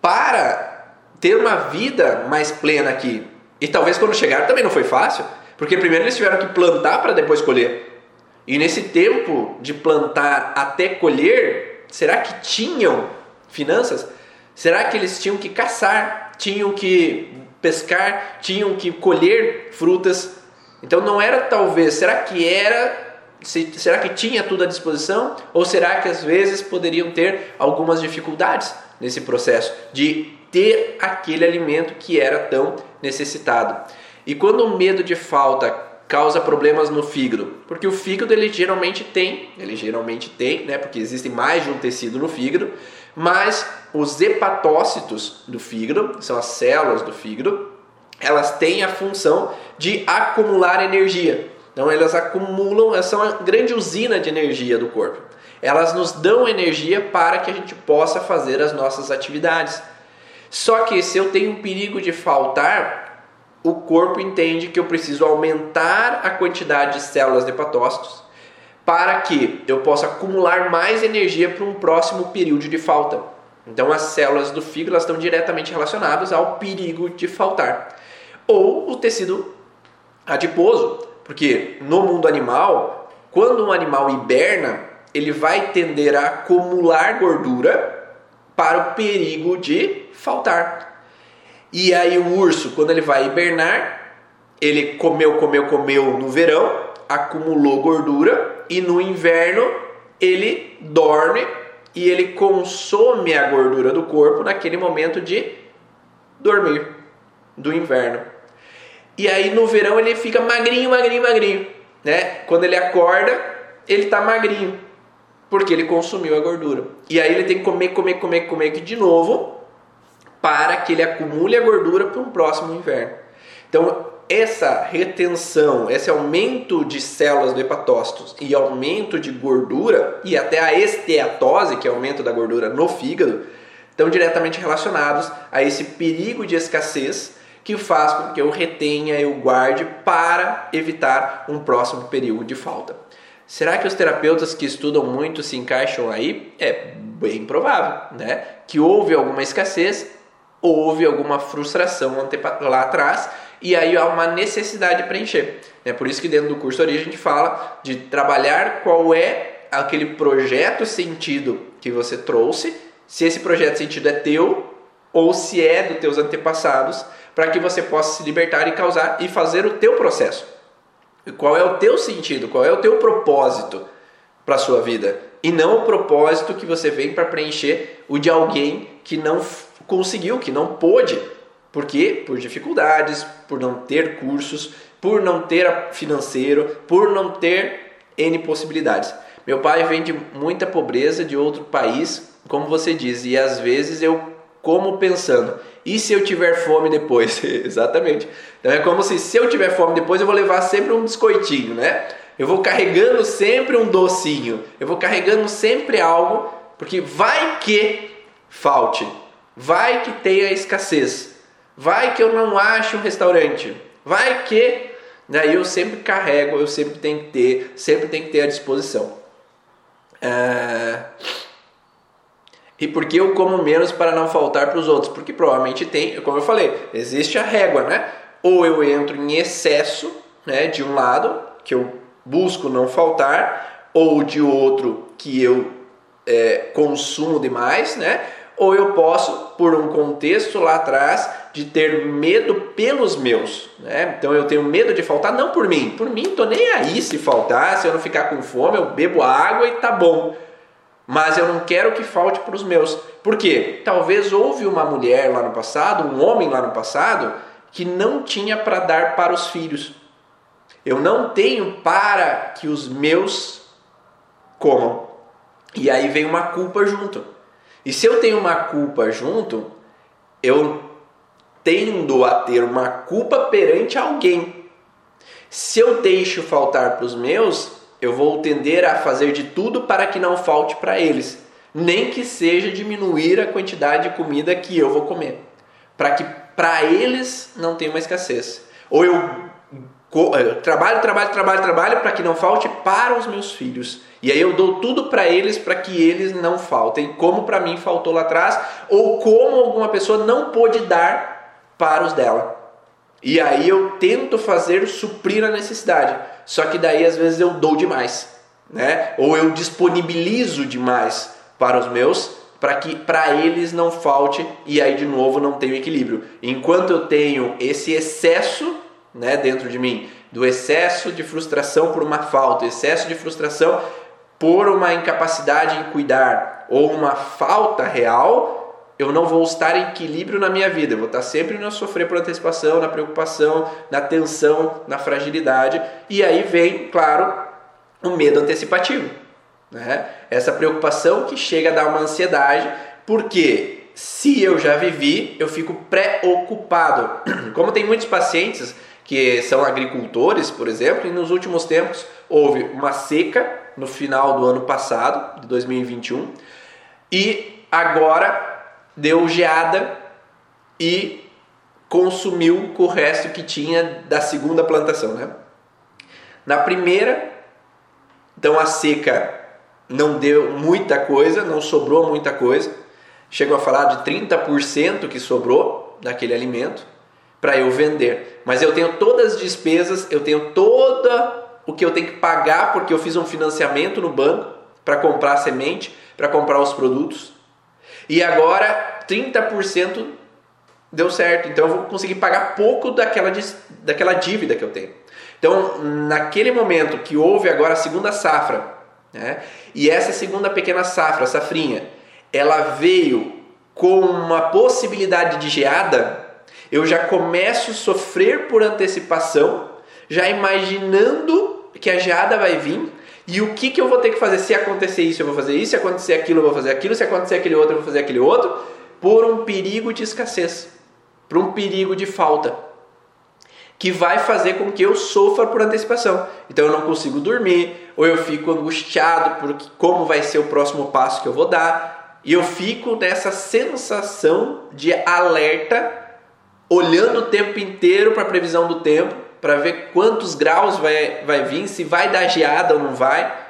Speaker 1: para ter uma vida mais plena aqui. E talvez quando chegaram também não foi fácil, porque primeiro eles tiveram que plantar para depois colher. E nesse tempo de plantar até colher, Será que tinham finanças? Será que eles tinham que caçar, tinham que pescar, tinham que colher frutas? Então não era talvez, será que era será que tinha tudo à disposição? Ou será que às vezes poderiam ter algumas dificuldades nesse processo de ter aquele alimento que era tão necessitado? E quando o medo de falta causa problemas no fígado? Porque o fígado ele geralmente tem, ele geralmente tem, né, porque existe mais de um tecido no fígado, mas os hepatócitos do fígado, são as células do fígado, elas têm a função de acumular energia. Então elas acumulam, elas são a grande usina de energia do corpo. Elas nos dão energia para que a gente possa fazer as nossas atividades. Só que se eu tenho um perigo de faltar, o corpo entende que eu preciso aumentar a quantidade de células de hepatócitos para que eu possa acumular mais energia para um próximo período de falta. Então as células do fígado estão diretamente relacionadas ao perigo de faltar. Ou o tecido adiposo, porque no mundo animal, quando um animal hiberna, ele vai tender a acumular gordura para o perigo de faltar. E aí o urso, quando ele vai hibernar, ele comeu, comeu, comeu no verão, acumulou gordura e no inverno ele dorme e ele consome a gordura do corpo naquele momento de dormir do inverno. E aí no verão ele fica magrinho, magrinho, magrinho, né? Quando ele acorda, ele está magrinho, porque ele consumiu a gordura. E aí ele tem que comer, comer, comer, comer de novo para que ele acumule a gordura para um próximo inverno. Então, essa retenção, esse aumento de células do hepatócitos e aumento de gordura e até a esteatose, que é aumento da gordura no fígado, estão diretamente relacionados a esse perigo de escassez que faz com que eu retenha, eu guarde para evitar um próximo período de falta. Será que os terapeutas que estudam muito se encaixam aí? É bem provável, né? Que houve alguma escassez, houve alguma frustração lá atrás e aí há uma necessidade de preencher. É por isso que dentro do curso Origem a gente fala de trabalhar qual é aquele projeto sentido que você trouxe, se esse projeto sentido é teu ou se é dos teus antepassados, para que você possa se libertar e causar e fazer o teu processo. Qual é o teu sentido? Qual é o teu propósito para a sua vida? E não o propósito que você vem para preencher o de alguém que não conseguiu, que não pôde. Por quê? Por dificuldades, por não ter cursos, por não ter financeiro, por não ter N possibilidades. Meu pai vem de muita pobreza de outro país, como você diz, e às vezes eu como pensando, e se eu tiver fome depois? *laughs* Exatamente. Então é como se se eu tiver fome depois eu vou levar sempre um biscoitinho, né? Eu vou carregando sempre um docinho. Eu vou carregando sempre algo, porque vai que falte. Vai que tenha escassez. Vai que eu não ache um restaurante. Vai que daí eu sempre carrego, eu sempre tenho que ter, sempre tenho que ter à disposição. É... E por que eu como menos para não faltar para os outros? Porque provavelmente tem, como eu falei, existe a régua, né? Ou eu entro em excesso, né, de um lado, que eu busco não faltar, ou de outro que eu é, consumo demais, né? Ou eu posso, por um contexto lá atrás, de ter medo pelos meus, né? Então eu tenho medo de faltar, não por mim, por mim tô nem aí se faltar, se eu não ficar com fome, eu bebo água e tá bom mas eu não quero que falte para os meus. Por quê? Talvez houve uma mulher lá no passado, um homem lá no passado, que não tinha para dar para os filhos. Eu não tenho para que os meus comam. E aí vem uma culpa junto. E se eu tenho uma culpa junto, eu tendo a ter uma culpa perante alguém. Se eu deixo faltar para os meus, eu vou tender a fazer de tudo para que não falte para eles, nem que seja diminuir a quantidade de comida que eu vou comer, para que para eles não tenha uma escassez. Ou eu trabalho, trabalho, trabalho, trabalho para que não falte para os meus filhos. E aí eu dou tudo para eles para que eles não faltem, como para mim faltou lá atrás, ou como alguma pessoa não pôde dar para os dela. E aí eu tento fazer suprir a necessidade. Só que daí às vezes eu dou demais, né? Ou eu disponibilizo demais para os meus, para que para eles não falte e aí de novo não tenho equilíbrio. Enquanto eu tenho esse excesso, né, dentro de mim, do excesso de frustração por uma falta, excesso de frustração por uma incapacidade em cuidar ou uma falta real, eu não vou estar em equilíbrio na minha vida. Eu vou estar sempre no sofrer por antecipação, na preocupação, na tensão, na fragilidade. E aí vem, claro, o medo antecipativo. Né? Essa preocupação que chega a dar uma ansiedade, porque se eu já vivi, eu fico preocupado. *clears throat* Como tem muitos pacientes que são agricultores, por exemplo, e nos últimos tempos houve uma seca no final do ano passado, de 2021, e agora deu geada e consumiu com o resto que tinha da segunda plantação, né? Na primeira, então a seca não deu muita coisa, não sobrou muita coisa. Chegou a falar de 30% que sobrou daquele alimento para eu vender. Mas eu tenho todas as despesas, eu tenho toda o que eu tenho que pagar porque eu fiz um financiamento no banco para comprar semente, para comprar os produtos. E agora 30% deu certo. Então eu vou conseguir pagar pouco daquela, daquela dívida que eu tenho. Então, naquele momento que houve agora a segunda safra, né? e essa segunda pequena safra, safrinha, ela veio com uma possibilidade de geada, eu já começo a sofrer por antecipação, já imaginando que a geada vai vir e o que, que eu vou ter que fazer? Se acontecer isso, eu vou fazer isso, se acontecer aquilo, eu vou fazer aquilo, se acontecer aquele outro, eu vou fazer aquele outro, por um perigo de escassez, por um perigo de falta, que vai fazer com que eu sofra por antecipação. Então eu não consigo dormir, ou eu fico angustiado por como vai ser o próximo passo que eu vou dar, e eu fico nessa sensação de alerta olhando o tempo inteiro para a previsão do tempo, para ver quantos graus vai, vai vir, se vai dar geada ou não vai,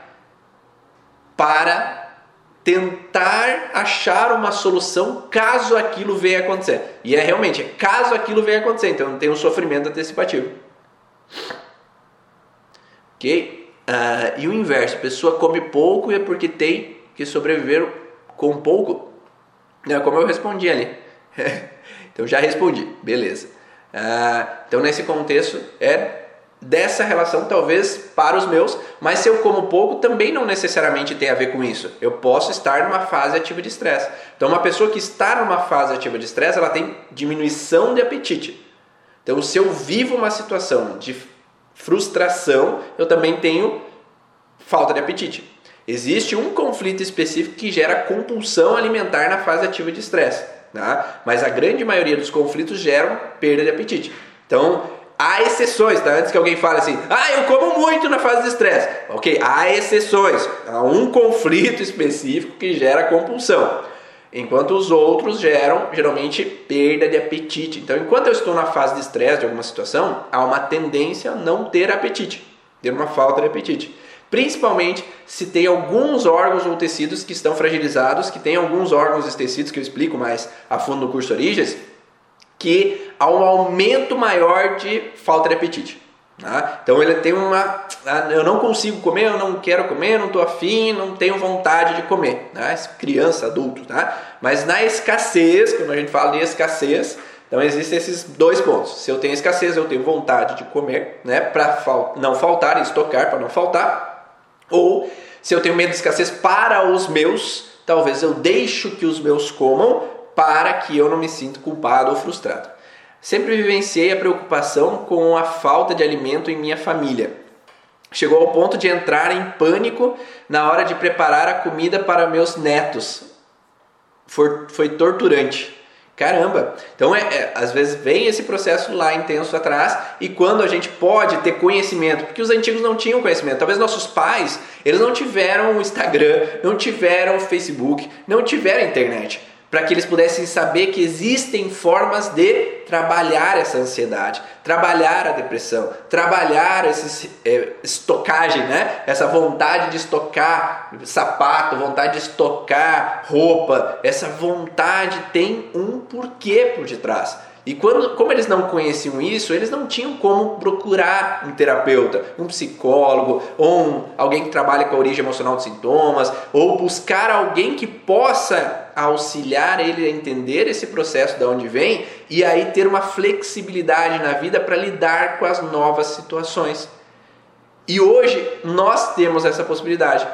Speaker 1: para tentar achar uma solução caso aquilo venha acontecer. E é realmente, caso aquilo venha acontecer, então não tem um sofrimento antecipativo. Ok? Uh, e o inverso, a pessoa come pouco e é porque tem que sobreviver com pouco. É como eu respondi ali. *laughs* então já respondi, beleza. Uh, então nesse contexto é dessa relação talvez para os meus, mas se eu como pouco também não necessariamente tem a ver com isso. Eu posso estar numa fase ativa de estresse. Então uma pessoa que está numa fase ativa de estresse, ela tem diminuição de apetite. Então se eu vivo uma situação de frustração, eu também tenho falta de apetite. Existe um conflito específico que gera compulsão alimentar na fase ativa de estresse, tá? mas a grande maioria dos conflitos geram perda de apetite. Então, Há exceções, tá? Antes que alguém fale assim, ah, eu como muito na fase de estresse. Ok, há exceções. Há um conflito específico que gera compulsão. Enquanto os outros geram, geralmente, perda de apetite. Então, enquanto eu estou na fase de estresse de alguma situação, há uma tendência a não ter apetite, ter uma falta de apetite. Principalmente se tem alguns órgãos ou tecidos que estão fragilizados, que tem alguns órgãos e tecidos que eu explico mais a fundo no curso Origens, que há um aumento maior de falta de apetite. Tá? Então ele tem uma. Ah, eu não consigo comer, eu não quero comer, não estou afim, não tenho vontade de comer. Tá? Criança, adulto. Tá? Mas na escassez, quando a gente fala de escassez, então existem esses dois pontos. Se eu tenho escassez, eu tenho vontade de comer, né? para não faltar, estocar para não faltar. Se eu tenho medo de escassez para os meus, talvez eu deixo que os meus comam para que eu não me sinta culpado ou frustrado. Sempre vivenciei a preocupação com a falta de alimento em minha família. Chegou ao ponto de entrar em pânico na hora de preparar a comida para meus netos. Foi, foi torturante. Caramba! Então, é, é, às vezes vem esse processo lá intenso atrás e quando a gente pode ter conhecimento, porque os antigos não tinham conhecimento, talvez nossos pais, eles não tiveram o Instagram, não tiveram o Facebook, não tiveram internet para que eles pudessem saber que existem formas de trabalhar essa ansiedade, trabalhar a depressão, trabalhar essa é, estocagem, né? essa vontade de estocar sapato, vontade de estocar roupa, essa vontade tem um porquê por detrás. E quando, como eles não conheciam isso, eles não tinham como procurar um terapeuta, um psicólogo, ou um, alguém que trabalhe com a origem emocional dos sintomas, ou buscar alguém que possa auxiliar ele a entender esse processo de onde vem e aí ter uma flexibilidade na vida para lidar com as novas situações. E hoje nós temos essa possibilidade.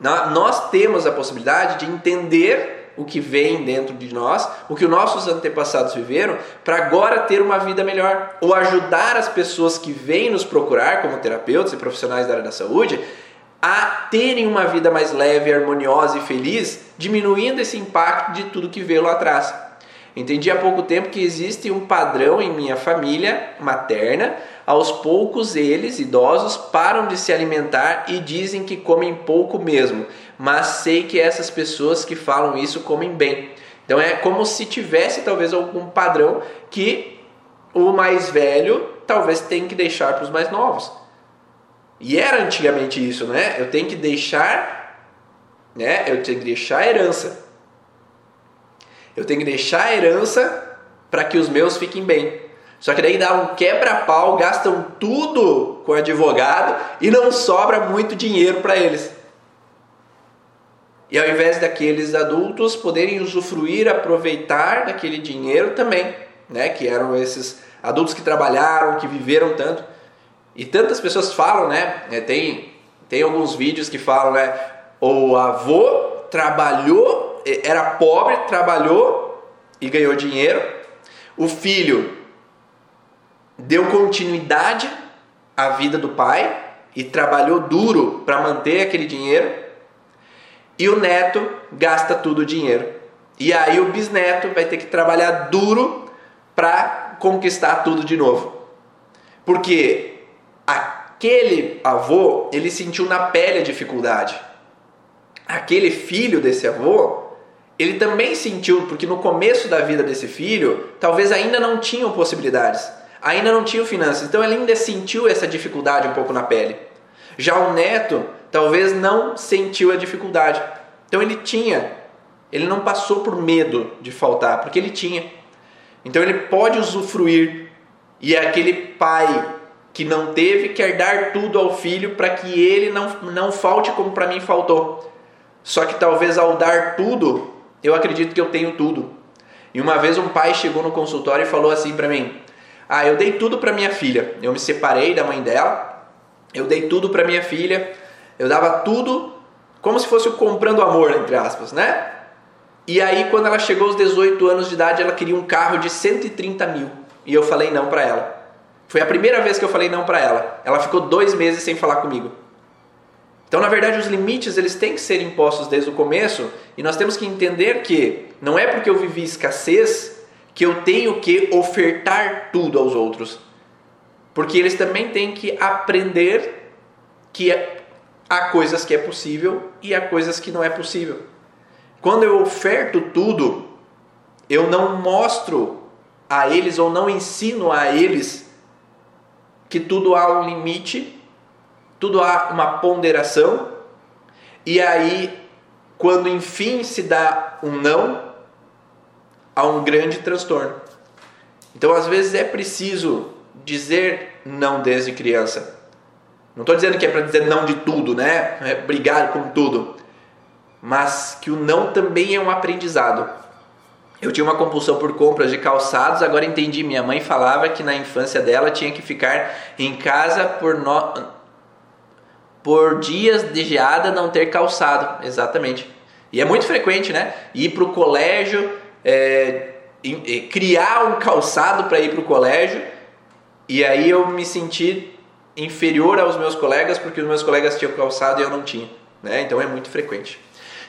Speaker 1: Nós temos a possibilidade de entender o que vem dentro de nós, o que os nossos antepassados viveram, para agora ter uma vida melhor, ou ajudar as pessoas que vêm nos procurar como terapeutas e profissionais da área da saúde a terem uma vida mais leve, harmoniosa e feliz, diminuindo esse impacto de tudo que veio lá atrás. Entendi há pouco tempo que existe um padrão em minha família materna. Aos poucos, eles, idosos, param de se alimentar e dizem que comem pouco mesmo, mas sei que essas pessoas que falam isso comem bem. Então é como se tivesse talvez algum padrão que o mais velho talvez tenha que deixar para os mais novos. E era antigamente isso, né? Eu tenho que deixar, né? Eu tenho que deixar a herança. Eu tenho que deixar a herança para que os meus fiquem bem. Só que daí dá um quebra-pau, gastam tudo com advogado e não sobra muito dinheiro para eles. E ao invés daqueles adultos poderem usufruir, aproveitar daquele dinheiro também, né? Que eram esses adultos que trabalharam, que viveram tanto. E tantas pessoas falam, né? É, tem, tem alguns vídeos que falam, né? O avô trabalhou, era pobre, trabalhou e ganhou dinheiro. O filho deu continuidade à vida do pai e trabalhou duro para manter aquele dinheiro e o neto gasta tudo o dinheiro. E aí o bisneto vai ter que trabalhar duro para conquistar tudo de novo. Porque aquele avô, ele sentiu na pele a dificuldade. Aquele filho desse avô, ele também sentiu, porque no começo da vida desse filho, talvez ainda não tinham possibilidades, ainda não tinham finanças, então ele ainda sentiu essa dificuldade um pouco na pele. Já o neto talvez não sentiu a dificuldade, então ele tinha, ele não passou por medo de faltar, porque ele tinha. Então ele pode usufruir, e é aquele pai que não teve quer dar tudo ao filho para que ele não, não falte como para mim faltou. Só que talvez ao dar tudo, eu acredito que eu tenho tudo. E uma vez um pai chegou no consultório e falou assim para mim: "Ah, eu dei tudo para minha filha. Eu me separei da mãe dela. Eu dei tudo para minha filha. Eu dava tudo como se fosse comprando amor, entre aspas, né? E aí quando ela chegou aos 18 anos de idade, ela queria um carro de 130 mil. E eu falei não para ela. Foi a primeira vez que eu falei não para ela. Ela ficou dois meses sem falar comigo. Então, na verdade, os limites eles têm que ser impostos desde o começo e nós temos que entender que não é porque eu vivi escassez que eu tenho que ofertar tudo aos outros. Porque eles também têm que aprender que há coisas que é possível e há coisas que não é possível. Quando eu oferto tudo, eu não mostro a eles ou não ensino a eles que tudo há um limite tudo há uma ponderação, e aí, quando enfim se dá um não, há um grande transtorno. Então, às vezes, é preciso dizer não desde criança. Não estou dizendo que é para dizer não de tudo, né? É brigar com tudo. Mas que o não também é um aprendizado. Eu tinha uma compulsão por compras de calçados, agora entendi. Minha mãe falava que na infância dela tinha que ficar em casa por no por dias de geada não ter calçado, exatamente. E é muito frequente, né? Ir para o colégio, é, criar um calçado para ir para o colégio, e aí eu me senti inferior aos meus colegas porque os meus colegas tinham calçado e eu não tinha. Né? Então é muito frequente.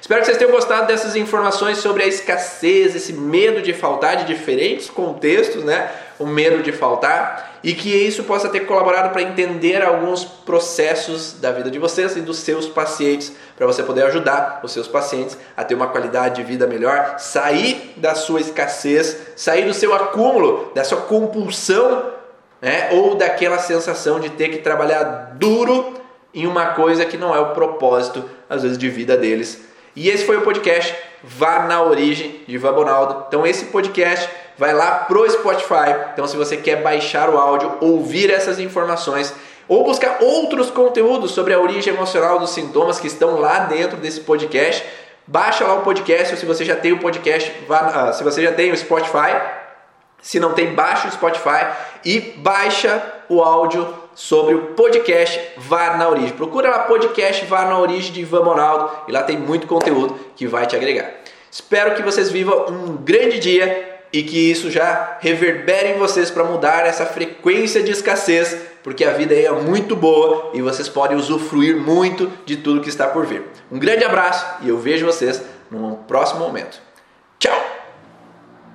Speaker 1: Espero que vocês tenham gostado dessas informações sobre a escassez, esse medo de faltar de diferentes contextos, né? O medo de faltar e que isso possa ter colaborado para entender alguns processos da vida de vocês e dos seus pacientes, para você poder ajudar os seus pacientes a ter uma qualidade de vida melhor, sair da sua escassez, sair do seu acúmulo, da sua compulsão, né? Ou daquela sensação de ter que trabalhar duro em uma coisa que não é o propósito, às vezes, de vida deles e esse foi o podcast Vá na Origem de Ivan Bonaldo. Então esse podcast vai lá pro Spotify. Então se você quer baixar o áudio, ouvir essas informações ou buscar outros conteúdos sobre a origem emocional dos sintomas que estão lá dentro desse podcast, baixa lá o podcast, ou se você já tem o podcast, vá, uh, se você já tem o Spotify, se não tem, baixa o Spotify e baixa o áudio sobre o podcast VAR na Origem. Procura lá podcast VAR na Origem de Ivan Ronaldo e lá tem muito conteúdo que vai te agregar. Espero que vocês vivam um grande dia e que isso já reverbere em vocês para mudar essa frequência de escassez, porque a vida aí é muito boa e vocês podem usufruir muito de tudo que está por vir. Um grande abraço e eu vejo vocês num próximo momento. Tchau!